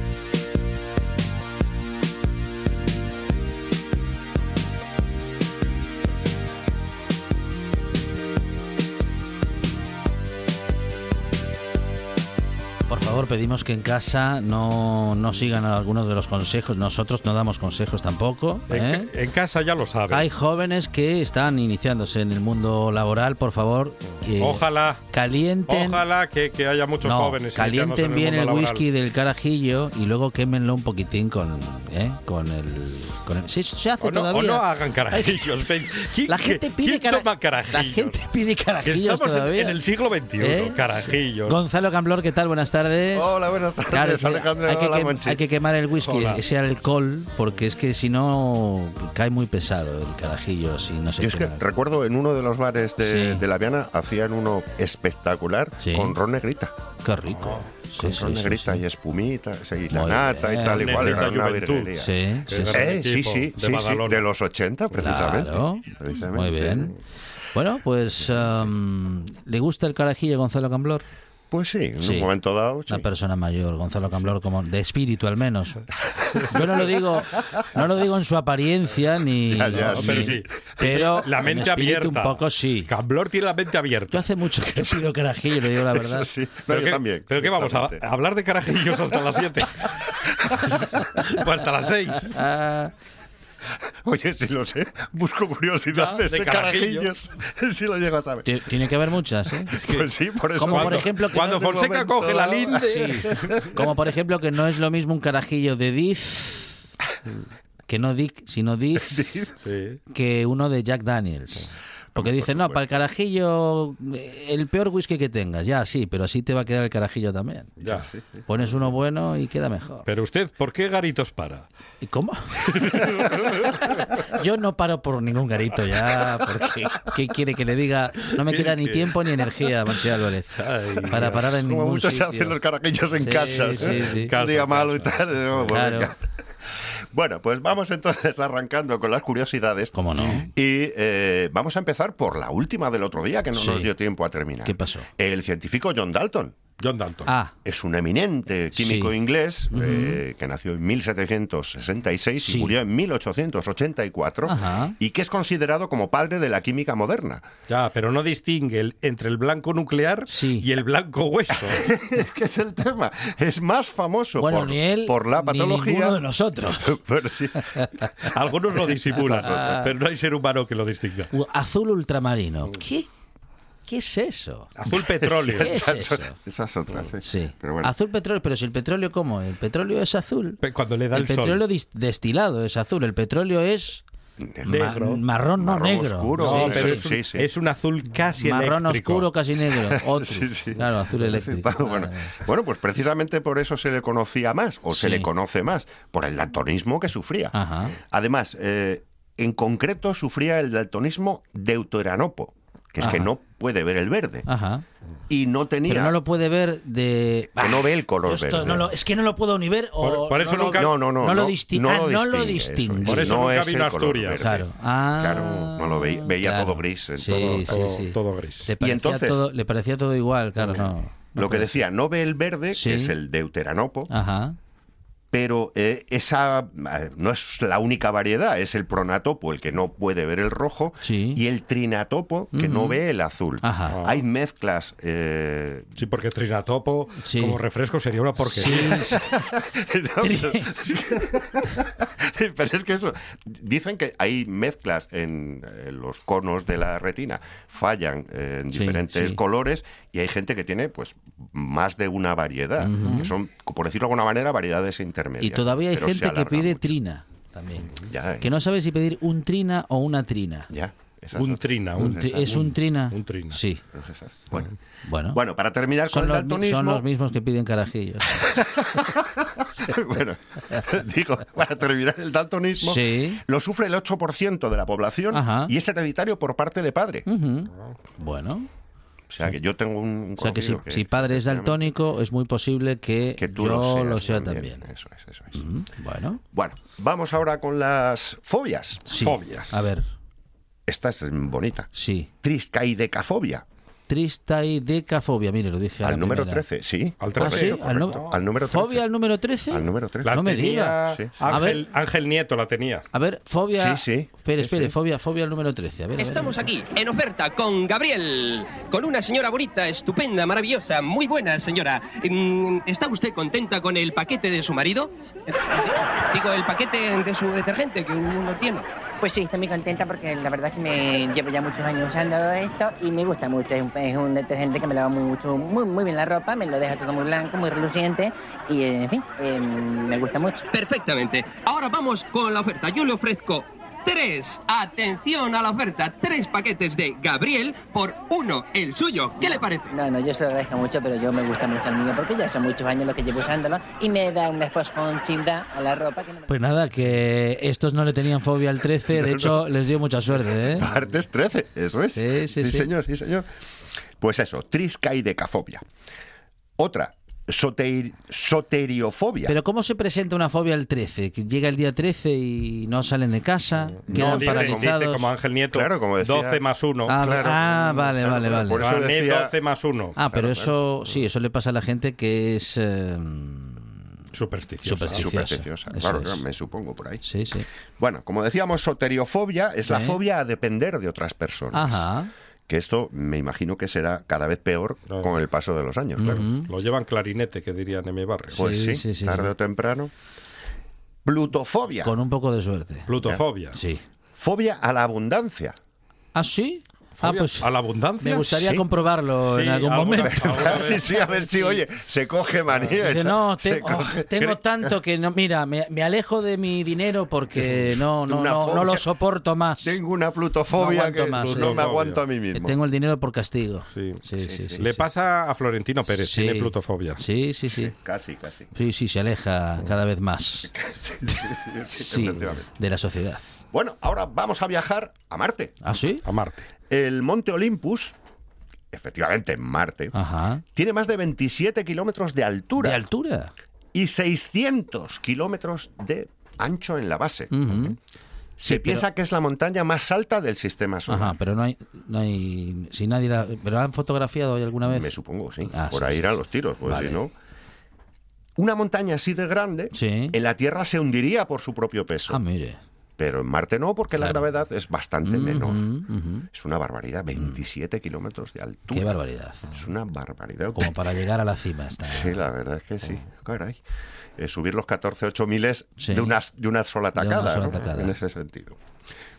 Por favor, pedimos que en casa no, no sigan algunos de los consejos. Nosotros no damos consejos tampoco. ¿eh? En, en casa ya lo saben. Hay jóvenes que están iniciándose en el mundo laboral, por favor. eh, Ojalá, Calienten. ojalá que, que haya muchos no, jóvenes. calienten en el bien el laboral. whisky del carajillo y luego quémenlo un poquitín con, ¿eh? con el. Con el sí, se hace O no, o todavía. no hagan carajillos. ven. ¿Quién- La gente pide carajillos? La gente pide carajillos estamos todavía. en el siglo XXI, ¿Eh? carajillos. Gonzalo Camblor, ¿qué tal? Buenas tardes. Hola, buenas tardes, Claro, que Alejandro. hay, que Hola, quem- Monchi. hay que quemar el whisky, Hola. ese alcohol, porque es que si no cae muy pesado el carajillo si no se Yo es que recuerdo en uno de los bares de, Sí. de La Viana hacían uno espectacular Sí. con ron negrita. Qué rico. Sí, con sí, negrita sí. y espumita, sí, la nata y tal, igual. Era una virguería. Sí, sí, Qué sí. gran Eh, sí, sí, de sí, de los 80 precisamente. Claro. precisamente. Muy bien. Bueno, pues am, ¿le gusta el carajillo Gonzalo Camblor? Pues sí, en Sí. un momento dado. sí. Una persona mayor, Gonzalo Camblor, como de espíritu al menos. Yo no lo digo, no lo digo en su apariencia ni, Ya, ya, ni- sí. Pero sí. pero La en mente abierta. un poco sí. Camblor tiene la mente Yo abierta. hace mucho que no pido carajillo, le digo la verdad. No, ¿Pero yo qué, también. ¿Pero qué vamos? ¿A, a hablar de carajillos hasta las 7? o hasta las 6. Oye, si lo sé, busco curiosidades Ya, de de, carajillos. carajillos. si lo llego a saber. ti- tiene que haber muchas, ¿eh? Pues sí, por eso. Como por cuando- ejemplo que Cuando no- Fonseca momento coge la linde. Como por ejemplo que no es lo mismo un carajillo de Diz, que no Dick, sino Diz, Sí. que uno de Jack Daniels. Porque dicen, no, para el carajillo, eh, el peor whisky que tengas. Ya, sí, pero así te va a quedar el carajillo también. Ya. Pones uno bueno y queda mejor. Pero usted, ¿por qué garitos para? ¿Y cómo? Yo no paro por ningún garito ya, porque ¿qué quiere que le diga? No me queda ni tiempo ni energía, Monchi Álvarez, Ay, para parar en Como ningún muchos se sitio. hacen los carajillos en Sí, casa. sí, sí. Un Casa, día malo y tal. Claro. Bueno, pues vamos entonces arrancando con las curiosidades. ¿Cómo no? Y eh, vamos a empezar por la última del otro día, que no Sí. nos dio tiempo a terminar. ¿Qué pasó? El científico John Dalton. John Dalton. Ah, Es un eminente químico Sí. inglés eh, que nació en 1766 Sí. y murió en 1884 Ajá. y que es considerado como padre de la química moderna. Ya, pero no distingue el- entre el blanco nuclear Sí. y el blanco hueso. es que es el tema. Es más famoso bueno, por, ni él por la ni patología. ninguno de nosotros. Pero sí. Algunos lo disimulan, pero no hay ser humano que lo distinga. U- Azul ultramarino. ¿Qué, ¿Qué es eso? Azul petróleo. ¿Qué es eso? Esa es otra, sí. Sí. Pero bueno. Azul petróleo, pero si el petróleo cómo? El petróleo es azul. Cuando le da El el, sol. petróleo destilado es azul. El petróleo es ma- marrón, no Marrón negro. oscuro. No, Sí, pero sí, es, un, sí, sí. es un azul casi marrón eléctrico. oscuro, casi negro. Otro. Sí, sí. Claro, azul eléctrico. Está bueno. Pues precisamente por eso se le conocía más, o se le conoce más, por el daltonismo que sufría. Ajá. Además, eh, en concreto sufría el daltonismo deuteranopo, que es que no puede ver el verde. Ajá. Y no tenía... Pero no lo puede ver de. Que no ve el color esto verde. no lo- es que no lo puedo ni ver o. Por- por eso no lo- nunca- No, no, no. no lo disti- no ah, no lo distingue, distingue. Por eso no nunca es vino el a color Asturias. verde. Claro. Ah, Claro, no lo veía- veía claro. todo gris en Sí, todo- sí, todo, sí. todo gris. Le parecía, entonces- todo, le parecía todo igual, claro, no. no Lo que decía, no ve el verde, Sí. que es el deuteranopo. Ajá. Pero eh, esa no es la única variedad, es el pronatopo el que no puede ver el rojo Sí. y el trinatopo que no ve el azul. Ajá. Hay mezclas. eh, Sí, porque trinatopo Sí. como refresco sería una porquería. Sí, sí. no, Tri- pero, pero es que eso. Dicen que hay mezclas en eh, los conos de la retina, fallan en diferentes sí. colores y hay gente que tiene pues más de una variedad, que son, por decirlo de alguna manera, variedades intermedias. Y todavía hay gente que pide mucho. trina también. Ya, eh, Que no sabe si pedir un trina o una trina. ya, Un trina, Un tri- ¿Es un trina? un trina. Sí. Pues. Bueno. Bueno. Bueno, para terminar son, con el los, daltonismo. son los mismos que piden carajillos. bueno, digo, para terminar el daltonismo, Sí. lo sufre el 8% de la población Ajá. y es hereditario por parte de padre. Ujú. Bueno. O sea, que yo tengo un, un O sea que si, si padre es daltónico, es muy posible que, que tú yo lo seas lo sea también. Eso es, eso es. Bueno. Bueno, vamos ahora con las fobias. Sí. Fobias. A ver, Esta es bonita. sí. Triscaidecafobia. Tristaidecafobia, mire, lo dije. Al número primera. 13, sí. Al Ah, 13. sí, correcto, al correcto. Al número 13. ¿Fobia al número 13? Al número 13. La No me tenía diga. Sí, sí. A ver. Ángel, Ángel Nieto la tenía. A ver, fobia. Sí, sí. Espere, Sí, espere, sí. fobia, fobia al número 13. A ver, a ver. Estamos aquí, en oferta, con Gabriel, con una señora bonita, estupenda, maravillosa, muy buena señora. Mm, ¿Está usted contenta con el paquete de su marido? Digo, el paquete de su detergente que uno tiene. Pues sí, estoy muy contenta porque la verdad es que me llevo ya muchos años usando esto y me gusta mucho. Es un, es un detergente que me lava mucho, muy, muy bien la ropa, me lo deja todo muy blanco, muy reluciente y, en fin, eh, me gusta mucho. Perfectamente. Ahora vamos con la oferta. Yo le ofrezco tres, atención a la oferta, tres paquetes de Gabriel por uno, el suyo. ¿Qué le parece? No, no, yo se lo agradezco mucho, pero yo me gusta mucho el mío porque ya son muchos años los que llevo usándolo y me da una esponjita a la ropa que no me... Pues nada, que estos no le tenían fobia al 13, de hecho les dio mucha suerte, ¿eh? Martes 13, eso es. Sí, sí, sí. señor, sí, señor. Pues eso, triscaidecafobia. Otra, soter- soteriofobia. Pero ¿cómo se presenta una fobia al 13? Que llega el día 13 y no salen de casa, quedan No, dice, paralizados. dice como Ángel Nieto, Claro, como decía- 12 más 1. Ah, Claro. ah, vale, Claro, vale, vale. por eso decía- 12 más 1. Ah, pero Claro, eso, sí, eso le pasa a la gente que es eh, Supersticiosa. Supersticiosa. Supersticiosa, claro, es. claro, me supongo por ahí. Sí, sí. Bueno, como decíamos, soteriofobia es la Sí. fobia a depender de otras personas. Ajá. Que esto me imagino que será cada vez peor con el paso de los años, claro. Lo llevan clarinete, que dirían en mi barrio. Pues Sí, sí, sí, sí, tarde sí. o temprano. Plutofobia. Con un poco de suerte. Plutofobia. Sí. Fobia a la abundancia. ¿Ah, sí? Ah, pues ¿A la abundancia? me gustaría Sí. comprobarlo en algún alguna- momento. alguna sí, sí, a ver si, Sí. oye, se coge manía. Dice, echa- no, oh, tengo tanto que no, mira, me, me alejo de mi dinero porque no, no, no, no lo soporto más. Tengo una No plutofobia aguanto que más, no sí. me aguanto a mí mismo. tengo el dinero por castigo. Sí. sí, sí. sí, Le sí. pasa a Florentino Pérez, Sí. tiene plutofobia. Sí, sí, sí. Casi, casi. Sí, sí, se aleja cada vez más. Sí, de la sociedad. Bueno, ahora vamos a viajar a Marte. ¿Ah, sí? A Marte. El monte Olympus, efectivamente en Marte, Ajá. tiene más de 27 kilómetros de altura ¿De altura? y 600 kilómetros de ancho en la base. Se Sí, piensa pero- que es la montaña más alta del sistema solar. Ajá, pero no hay, no hay, si nadie la, pero la han fotografiado hoy alguna vez. Me supongo, sí. Ah, Por sí, ahí sí, irán los tiros, pues Vale. si no. Una montaña así de grande, en la Tierra se hundiría por su propio peso. Ah, mire. Pero en Marte no, porque la gravedad es bastante menor. Es una barbaridad, 27 kilómetros de altura. Qué barbaridad. Es una barbaridad. Como para llegar a la cima. Está. Sí, la verdad es que sí. Caray. Eh, subir los 14, 8 miles Sí. de, una, de una sola De una tacada, sola ¿no? tacada. En ese sentido.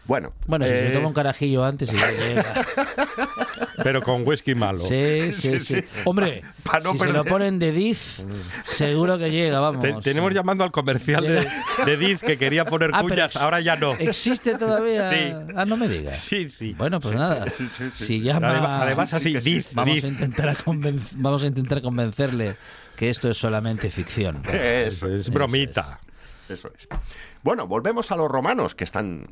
Bueno, Bueno, si se eh, toma un carajillo antes y ya llega. Pero con whisky malo. Sí, sí, Sí, sí. sí. Hombre, Pa- pa no si se lo ponen de Diz, seguro que llega, vamos. Te- tenemos llamando al comercial de, de Diz que quería poner Ah, cuñas, ahora ya no. ¿Existe todavía? Sí. Ah, no me digas. Sí, sí. Bueno, pues nada. Si llama... Además, además así, Diz, Vamos Diz. a, intentar a vamos a intentar convencerle que esto es solamente ficción. Eso Es bromita. Eso es. Bueno, volvemos a los romanos, que están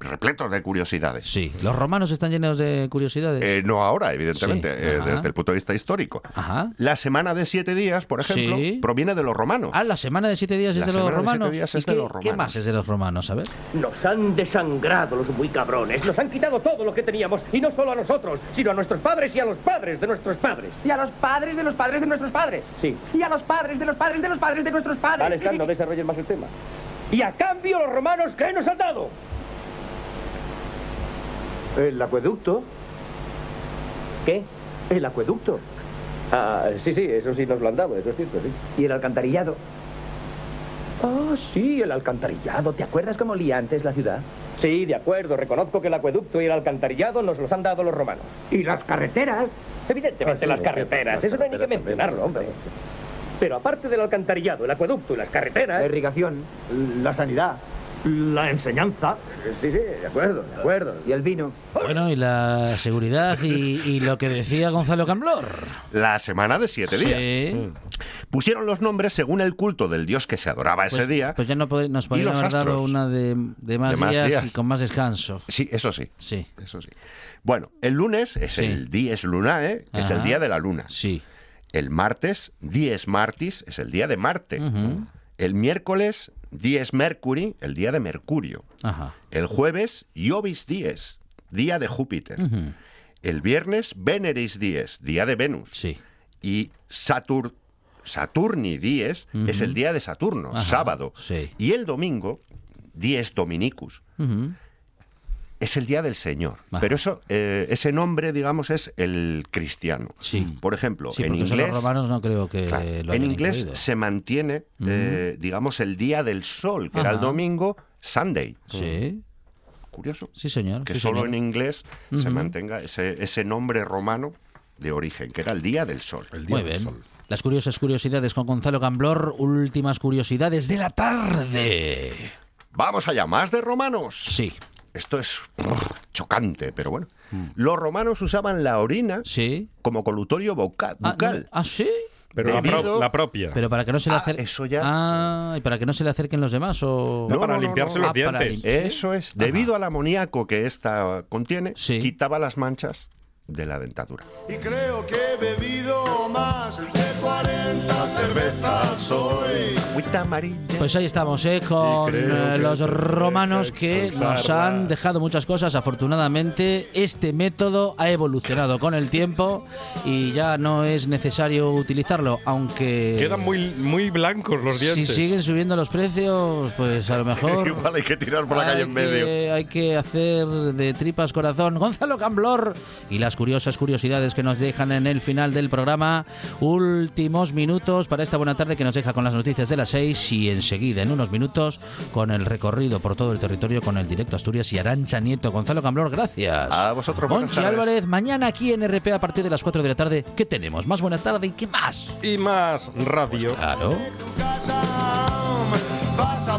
repletos de curiosidades. Sí, los romanos están llenos de curiosidades. Eh, no ahora, evidentemente, Sí, eh, desde el punto de vista histórico. Ajá. La semana de siete días, por ejemplo, Sí. proviene de los romanos. Ah, la semana de siete días La es de los semana de siete romanos. días ¿Y es de qué, los qué romanos. más es de los romanos? A ver. Nos han desangrado los muy cabrones. Nos han quitado todo lo que teníamos. Y no solo a nosotros, sino a nuestros padres y a los padres de nuestros padres. Y a los padres de los padres de nuestros padres. Sí. Y a los padres de los padres de los padres de nuestros padres. No desarrolles más el tema. Y a cambio los romanos, ¿qué nos han dado? El acueducto. ¿Qué? El acueducto. Ah, sí, sí, eso sí nos lo han dado, eso es cierto, sí. Y el alcantarillado. Ah, sí, el alcantarillado. ¿Te acuerdas cómo olía antes la ciudad? Sí, de acuerdo, reconozco que el acueducto y el alcantarillado nos los han dado los romanos. Y las carreteras. Evidentemente Ah, sí, las carreteras, eso no hay ni que mencionarlo, hombre. Pero aparte del alcantarillado, el acueducto y las carreteras... La irrigación. La sanidad. La enseñanza. Sí, sí, de acuerdo, de acuerdo. Y el vino. Bueno, y la seguridad y, y lo que decía Gonzalo Camblor. La semana de siete Sí. días. Pusieron los nombres según el culto del dios que se adoraba ese Pues, día. pues ya no pod- nos y podrían los haber dado astros. una de, de más, De más días, días. y con más descanso. Sí, eso sí. Sí. Eso sí. Bueno, el lunes es Sí. el dies lunae, que es el día de la luna. Sí. El martes, dies martis, es el día de Marte. El miércoles, dies mercury, el día de Mercurio. Ajá. El jueves, Iovis dies, día de Júpiter. El viernes, Veneris Dies, día de Venus. Sí. Y Satur, Saturni Dies es el día de Saturno, Ajá, sábado. sí. Y el domingo, Dies Dominicus. Es el día del Señor. Ajá. Pero eso, eh, ese nombre, digamos, es el cristiano. Sí. Por ejemplo, Sí, en inglés. los romanos no creo que Claro, lo en inglés incluido. se mantiene, eh, digamos, el día del sol, que era el domingo, Sunday. Sí. Curioso. Sí, señor. Que sí, solo señor. en inglés se mantenga ese, ese nombre romano de origen, que era el día del sol. Muy bien. Las curiosas curiosidades con Gonzalo Gamblor. Últimas curiosidades de la tarde. Vamos allá, más de romanos. Sí. Esto es chocante, pero bueno. Los romanos usaban la orina como colutorio voca- bucal. ¿Ah, sí? Pero la, pro- la propia. Pero para que no se le Ah, acerque. eso ya- Ah, y para que no se le acerquen los demás o. No, para limpiarse los Ah, dientes. lim- Eso es. Debido al amoníaco que esta contiene, quitaba las manchas de la dentadura. Y creo que he bebido más de 40 cervezas hoy. Agüita amarilla. Pues ahí estamos, ¿eh? con eh, los romanos que nos han dejado muchas cosas. Afortunadamente, este método ha evolucionado con el tiempo y ya no es necesario utilizarlo, aunque... Quedan muy, muy blancos los Si dientes. siguen subiendo los precios, pues a lo mejor... Igual hay que tirar por la calle en medio. que- hay que hacer de tripas corazón. Gonzalo Camblor y las curiosas curiosidades que nos dejan en el final del programa. Últimos minutos para esta buena tarde que nos deja con las noticias de las 6 y enseguida, en unos minutos, con el recorrido por todo el territorio con el directo Asturias y Arancha Nieto. Gonzalo Camblor, gracias. A vosotros, Monchi. Álvarez, mañana aquí en RP a partir de las 4 de la tarde. ¿Qué tenemos? ¿Más buena tarde y qué más? Y más radio. claro. Casa, vas a